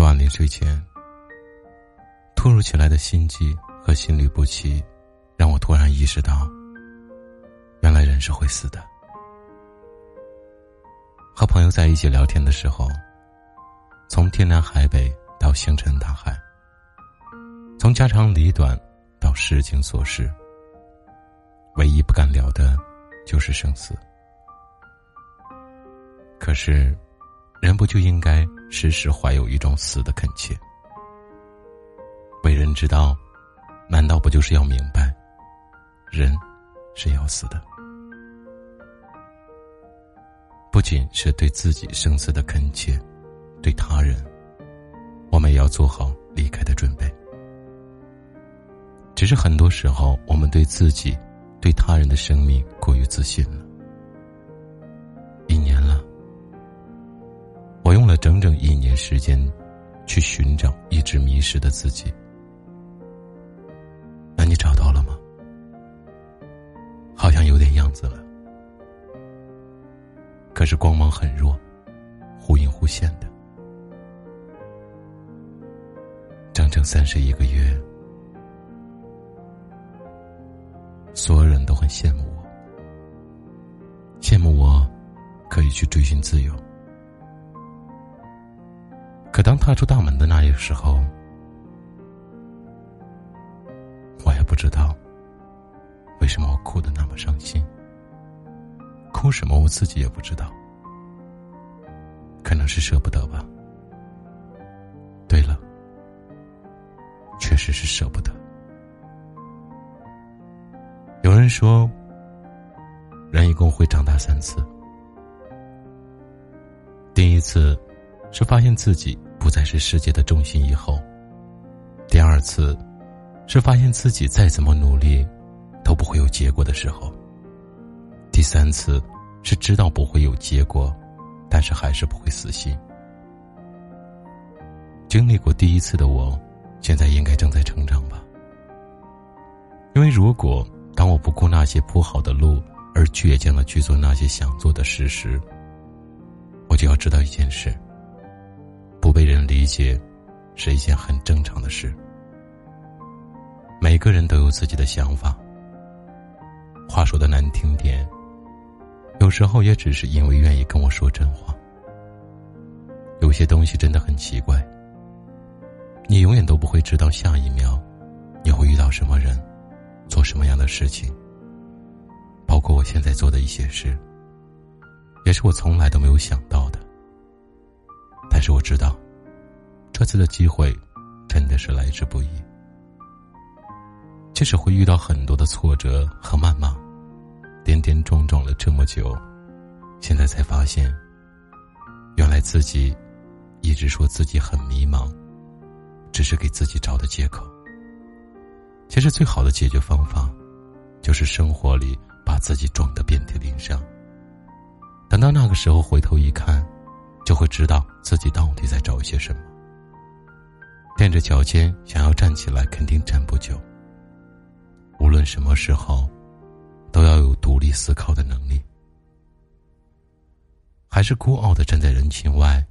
昨晚临睡前，突如其来的心悸和心律不齐，让我突然意识到，原来人是会死的。和朋友在一起聊天的时候，从天南海北到星辰大海，从家长里短到世情琐事，唯一不敢聊的，就是生死。可是，人不就应该时时怀有一种死的恳切？为人之道，难道不就是要明白，人是要死的？不仅是对自己生死的恳切，对他人，我们也要做好离开的准备。只是很多时候，我们对自己、对他人的生命过于自信了。整整一年时间，去寻找一直迷失的自己。那你找到了吗？好像有点样子了。可是光芒很弱，忽隐忽现的。整整三十一个月，所有人都很羡慕我，羡慕我可以去追寻自由。可当踏出大门的那一时候，我也不知道为什么我哭的那么伤心。哭什么？我自己也不知道，可能是舍不得吧。对了，确实是舍不得。有人说，人一共会长大三次。第一次是发现自己不再是世界的中心以后；第二次是发现自己再怎么努力都不会有结果的时候。第三次，是知道不会有结果，但是还是不会死心。经历过第一次的我，现在应该正在成长吧。因为如果当我不顾那些铺好的路，而倔强的去做那些想做的事时，我就要知道一件事：不被人理解，是一件很正常的事。每个人都有自己的想法，话说的难听点。有时候也只是因为愿意跟我说真话。有些东西真的很奇怪，你永远都不会知道下一秒你会遇到什么人，做什么样的事情。包括我现在做的一些事，也是我从来都没有想到的。但是我知道，这次的机会真的是来之不易。即使会遇到很多的挫折和谩骂。跌跌撞撞了这么久，现在才发现，原来自己一直说自己很迷茫，只是给自己找的借口。其实最好的解决方法，就是生活里把自己撞得遍体鳞伤。等到那个时候回头一看，就会知道自己到底在找些什么。垫着脚尖想要站起来，肯定站不久。无论什么时候。都要有独立思考的能力，还是孤傲的站在人群外，